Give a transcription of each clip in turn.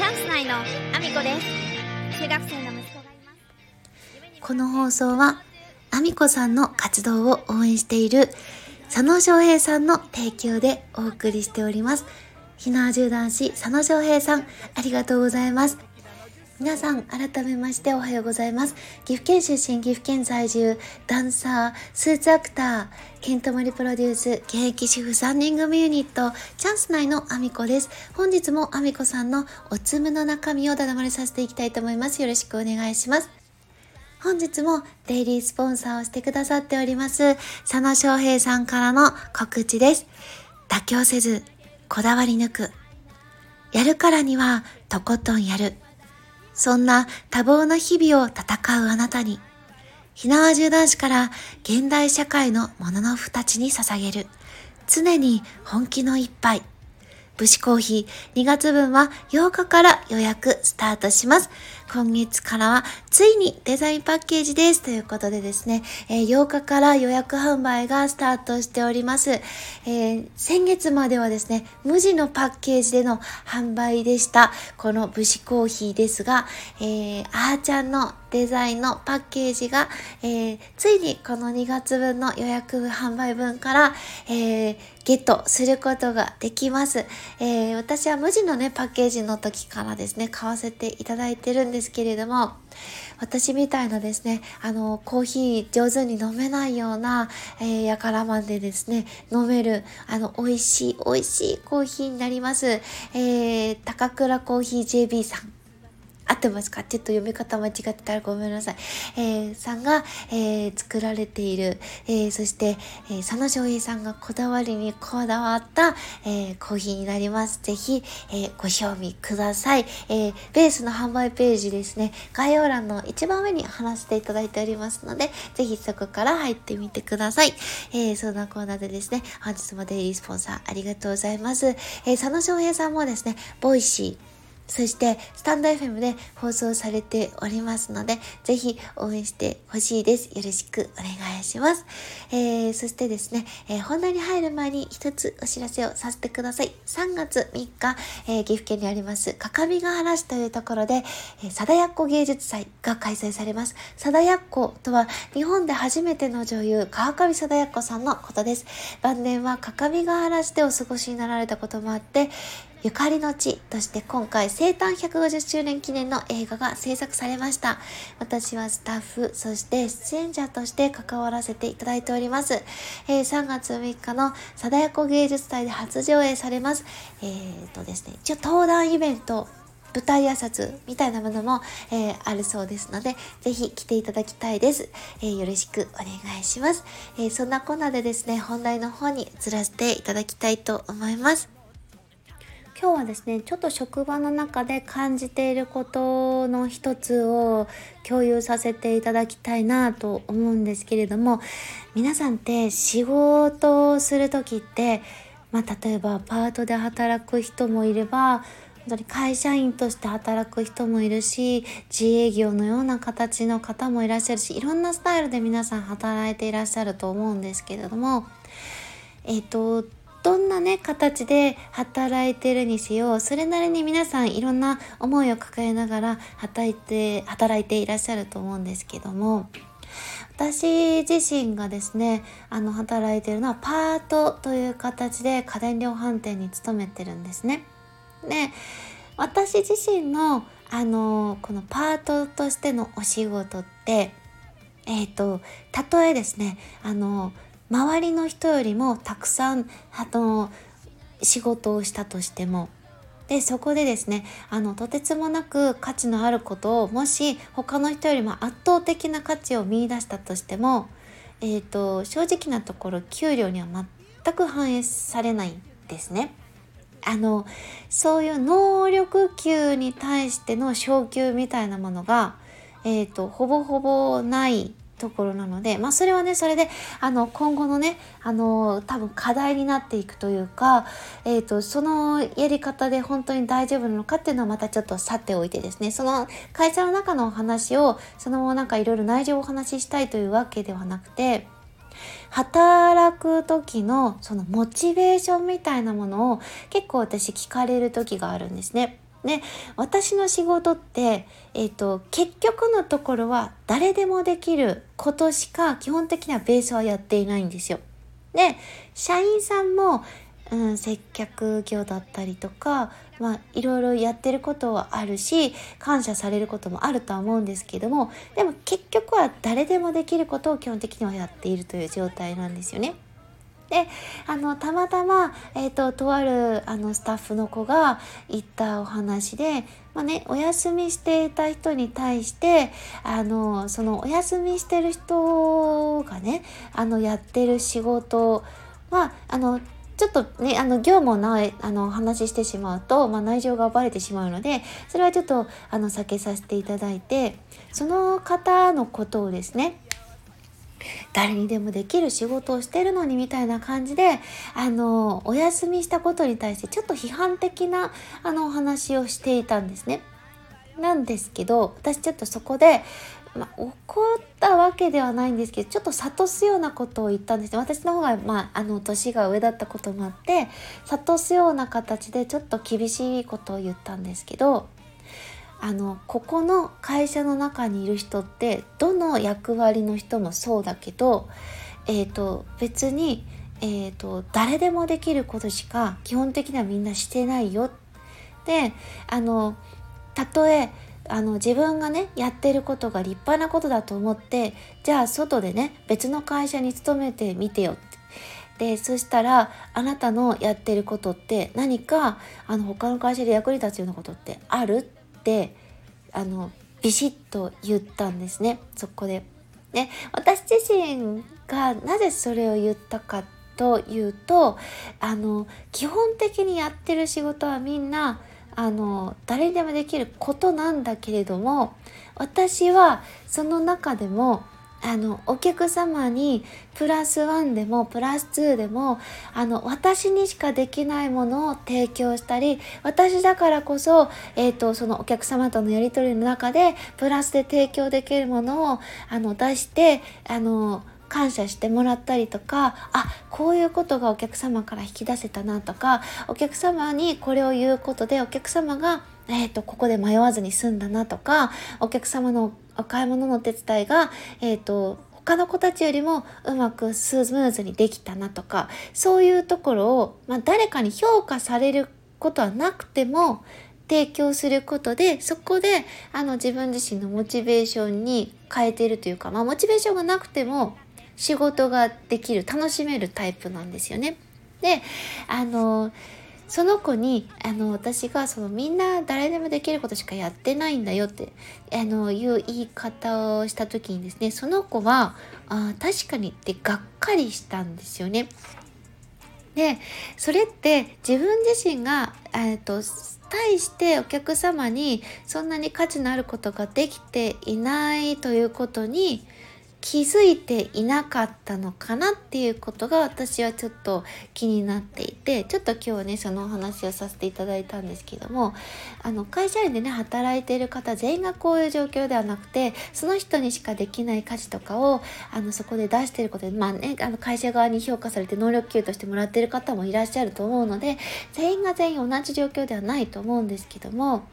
チャンス内のアミコです中学生の息子がいますこの放送は、アミコさんの活動を応援している佐野翔平さんの提供でお送りしております。ひなわじゅ男子佐野翔平さん、ありがとうございます。皆さん、改めましておはようございます。岐阜県出身、岐阜県在住、ダンサー、スーツアクター、ケントモリプロデュース、現役主婦3人組ユニット、チャンス内のアミコです。本日もアミコさんのおつむの中身をだだまれさせていきたいと思います。よろしくお願いします。本日もデイリースポンサーをしてくださっております、佐野翔平さんからの告知です。妥協せず、こだわり抜く。やるからには、とことんやる。そんな多忙な日々を戦うあなたに、ひなわ獣男子から現代社会のもののふたちに捧げる、常に本気の一杯。武士コーヒー2月分は8日から予約スタートします。今月からはついにデザインパッケージです。ということでですね、えー8日から予約販売がスタートしております。えー先月まではですね、無地のパッケージでの販売でした。この武士コーヒーですが、えー、あーちゃんのデザインのパッケージが、えーついにこの2月分の予約販売分から、えーゲットすることができます。えー私は無地のね、パッケージの時からですね、買わせていただいてるんですですけれども、私みたいなですね、あの、コーヒー上手に飲めないような、えーやからまんでですね、飲める、あの、美味しい、美味しいコーヒーになります。えー高倉コーヒー JB さん。合ってますかちょっと読み方間違ってたらごめんなさい。えーさんが、えー作られている、えーそして、えー佐野翔平さんがこだわりにこだわった、えーコーヒーになります。ぜひ、えーご賞味ください、えーベースの販売ページですね、概要欄の一番上に貼らせていただいておりますので、ぜひそこから入ってみてください。えーそんなこんなでですね、本日もデイリースポンサーありがとうございます。えー佐野翔平さんもですね、 Voicy、そして、 stand.fm で放送されておりますので、ぜひ応援してほしいです。よろしくお願いします。えー、そしてですね、えー本題に入る前に一つお知らせをさせてください。3月3日、えー岐阜県にあります、各務原市というところで、えー、貞奴芸術祭が開催されます。貞奴とは、日本で初めての女優、川上貞奴さんのことです。晩年は各務原市でお過ごしになられたこともあって、ゆかりの地として今回生誕150周年記念の映画が制作されました。私はスタッフ、そして出演者として関わらせていただいております。えー3月3日の貞奴芸術祭で初上映されます。えーとですね、一応登壇イベント舞台挨拶みたいなものも、えーあるそうですので、ぜひ来ていただきたいです。えーよろしくお願いします。えーそんなコーナーでですね、本題の方に移らせていただきたいと思います。今日はですねちょっと職場の中で感じていることの一つを共有させていただきたいなと思うんですけれども皆さんって仕事をする時って、まあ、例えばパートで働く人もいれば本当に会社員として働く人もいるし自営業のような形の方もいらっしゃるしいろんなスタイルで皆さん働いていらっしゃると思うんですけれどもえっ、とどんなね形で働いてるにせようそれなりに皆さんいろんな思いを抱えながら働いて働いていらっしゃると思うんですけども私自身がですねあの働いてるのはパートという形で家電量販店に勤めてるんですね。で私自身のあのこのパートとしてのお仕事ってえっ、とたとえですねあの周りの人よりもたくさんあの仕事をしたとしてもでそこでですねあのとてつもなく価値のあることをもし他の人よりも圧倒的な価値を見出したとしても、えー、と正直なところ給料には全く反映されないんですね。あのそういう能力給に対しての昇給みたいなものが、えー、とほぼほぼないところなので、まあ、それはねそれであの今後のねあの多分課題になっていくというか、えー、とそのやり方で本当に大丈夫なのかっていうのはまたちょっと去っておいてですねその会社の中のお話をそのままなんかいろいろ内情をお話ししたいというわけではなくて働く時のそのモチベーションみたいなものを結構私聞かれる時があるんですね。で私の仕事って、えーと、結局のところは誰でもできることしか基本的にはベースはやっていないんですよ。で社員さんも、うん、接客業だったりとか、まあ、いろいろやってることはあるし感謝されることもあるとは思うんですけどもでも結局は誰でもできることを基本的にはやっているという状態なんですよね。であのたまたま、えーと、とあるあのスタッフの子が言ったお話で、まあね、お休みしていた人に対してあのそのお休みしてる人がねあのやってる仕事はあのちょっとね、あの、業務をなあの、話してしまうと、まあ、内情がバレてしまうので、それはちょっと、あの、避けさせていただいて、その方のことをですね、誰にでもできる仕事をしてるのにみたいな感じであのお休みしたことに対してちょっと批判的なあのお話をしていたんですね。なんですけど私ちょっとそこで、まあ、怒ったわけではないんですけどちょっと諭すようなことを言ったんですね私の方が、まあ、あの年が上だったこともあって諭すような形でちょっと厳しいことを言ったんですけどあのここの会社の中にいる人ってどの役割の人もそうだけど、えーと、別に、えーと、誰でもできることしか基本的にはみんなしてないよ。であのたとえあの自分がねやってることが立派なことだと思ってじゃあ外でね別の会社に勤めてみてよってでそしたらあなたのやってることって何かあの他の会社で役に立つようなことってあるってあのビシッと言ったんですねそこで。ね、私自身がなぜそれを言ったかというとあの基本的にやってる仕事はみんなあの誰にでもできることなんだけれども私はその中でもあのお客様にプラスワンでもプラス2でもあの私にしかできないものを提供したり私だからこそ、えーと、そのお客様とのやり取りの中でプラスで提供できるものをあの出してあの感謝してもらったりとかあこういうことがお客様から引き出せたなとかお客様にこれを言うことでお客様がえーと、ここで迷わずに済んだなとかお客様のお買い物の手伝いが、えーと、他の子たちよりもうまくスムーズにできたなとかそういうところを、まあ、誰かに評価されることはなくても提供することでそこであの自分自身のモチベーションに変えているというか、まあ、モチベーションがなくても仕事ができる楽しめるタイプなんですよね。であのその子にあの私がそのみんな誰でもできることしかやってないんだよってあのいう言い方をした時にですねその子はあ確かにってがっかりしたんですよね。でそれって自分自身が、えーと対してお客様にそんなに価値のあることができていないということに気づいていなかったのかなっていうことが私はちょっと気になっていてちょっと今日ねそのお話をさせていただいたんですけどもあの会社員でね働いている方全員がこういう状況ではなくてその人にしかできない価値とかをあのそこで出してることでまあねあの会社側に評価されて能力給としてもらってる方もいらっしゃると思うので全員が全員同じ状況ではないと思うんですけども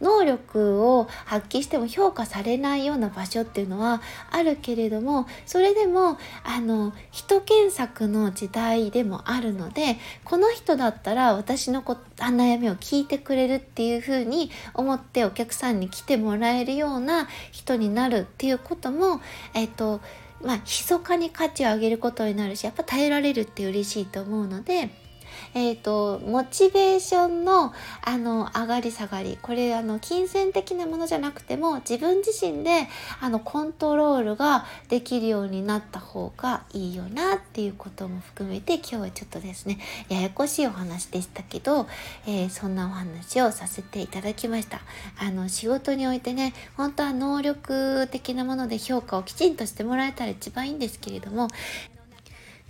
能力を発揮しても評価されないような場所っていうのはあるけれどもそれでもあの人検索の時代でもあるのでこの人だったら私のこ悩みを聞いてくれるっていうふうに思ってお客さんに来てもらえるような人になるっていうこともえっ、とまあ密かに価値を上げることになるしやっぱ耐えられるって嬉しいと思うのでえっ、ー、と、モチベーションの、あの、上がり下がり。これ、あの、金銭的なものじゃなくても、自分自身で、あの、コントロールができるようになった方がいいよな、っていうことも含めて、今日はちょっとですね、ややこしいお話でしたけど、えー、そんなお話をさせていただきました。あの、仕事においてね、本当は能力的なもので評価をきちんとしてもらえたら一番いいんですけれども、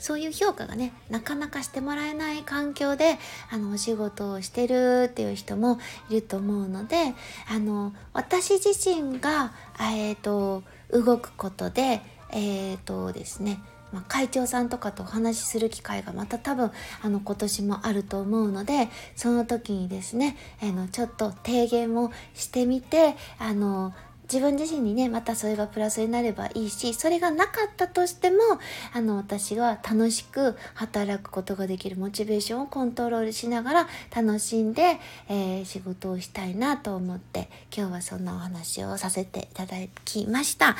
そういう評価がねなかなかしてもらえない環境であのお仕事をしてるっていう人もいると思うのであの私自身が、えーと、動くことでえーとですねまあ、会長さんとかとお話しする機会がまた多分あの今年もあると思うのでその時にですねあのちょっと提言をしてみてあの自分自身にねまたそれがプラスになればいいしそれがなかったとしてもあの私は楽しく働くことができるモチベーションをコントロールしながら楽しんで、えー、仕事をしたいなと思って今日はそんなお話をさせていただきました。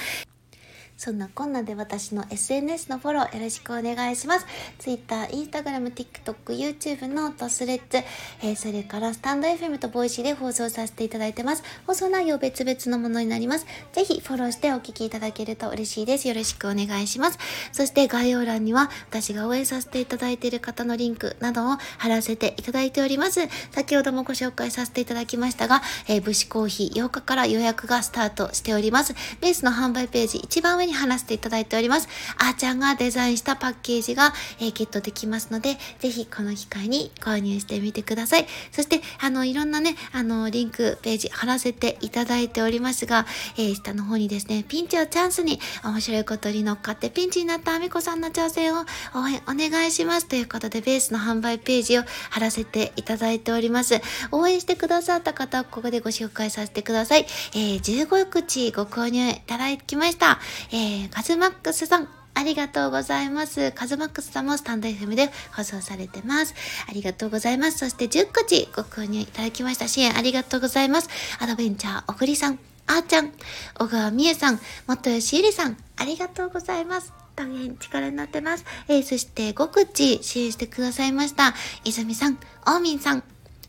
そんなこんなで私の SNS のフォローよろしくお願いします。Twitter、Instagram、TikTok、 YouTube、note、Threads、えー、それからスタンド FM とボイシーで放送させていただいてます。放送内容別々のものになります。ぜひフォローしてお聞きいただけると嬉しいです。よろしくお願いします。そして概要欄には私が応援させていただいている方のリンクなどを貼らせていただいております。先ほどもご紹介させていただきましたが、えー、武士コーヒー8日から予約がスタートしております。ベースの販売ページ一番上にに話していただいております。あーちゃんがデザインしたパッケージが、えー、ゲットできますので、ぜひこの機会に購入してみてください。そして、あの、いろんなね、あの、リンク、ページ貼らせていただいておりますが、えー、下の方にですね、ピンチをチャンスに面白いことに乗っかってピンチになったあみこさんの挑戦を応援お願いしますということで、ベースの販売ページを貼らせていただいております。応援してくださった方は、ここでご紹介させてください。えー、15口ご購入いただきました。ええー、カズマックスさん、ありがとうございます。カズマックスさんもスタンド FM で放送されてます。ありがとうございます。そして10口ご購入いただきました。支援ありがとうございます。アドベンチャーおぐりさん、あーちゃん、小川美恵さん、元吉ゆりさん、ありがとうございます。大変力になってます。えー、そして5口支援してくださいました。泉さん、オーミンさん、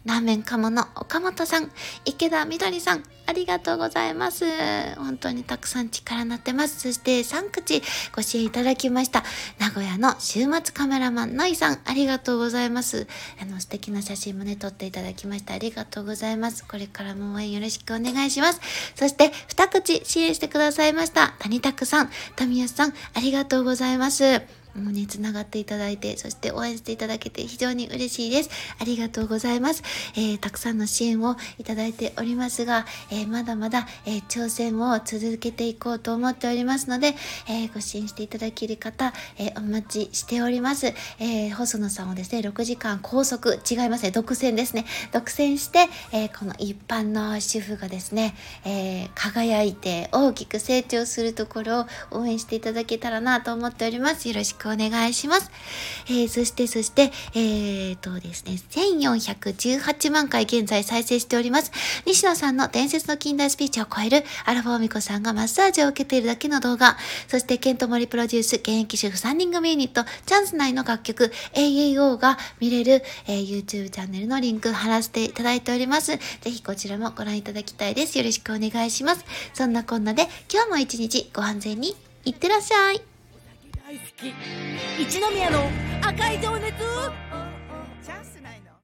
ラーメン鴨の岡本さん、池田みどりさん、ありがとうございます。本当にたくさん力になってます。そして3口ご支援いただきました。名古屋の週末カメラマンのいさん、ありがとうございます。あの、素敵な写真もね、撮っていただきました。ありがとうございます。これからも応援よろしくお願いします。そして2口支援してくださいました。谷拓さん、富安さん、ありがとうございます。もうね、つながっていただいて、そして応援していただけて非常に嬉しいです。ありがとうございます。えー、たくさんの支援をいただいておりますが、えー、まだまだ、えー、挑戦を続けていこうと思っておりますので、えご支援していただける方、えお待ちしております。え細野さんをですね、6時間拘束、違いますね、独占ですね。独占して、えこの一般の主婦がですね、え輝いて大きく成長するところを応援していただけたらなと思っております。よろしくくお願いします。えー、そして、そして、えーとですね、1418万回現在再生しております。西野さんの伝説の近代スピーチを超えるアラフォーミコさんがマッサージを受けているだけの動画、そしてケントモリプロデュース現役主婦3人組ユニット、チャンス内の楽曲 AAO が見れる、えー、YouTube チャンネルのリンク貼らせていただいております。ぜひこちらもご覧いただきたいです。よろしくお願いします。そんなこんなで今日も一日ご安全にいってらっしゃい。大好き。一宮の赤い情熱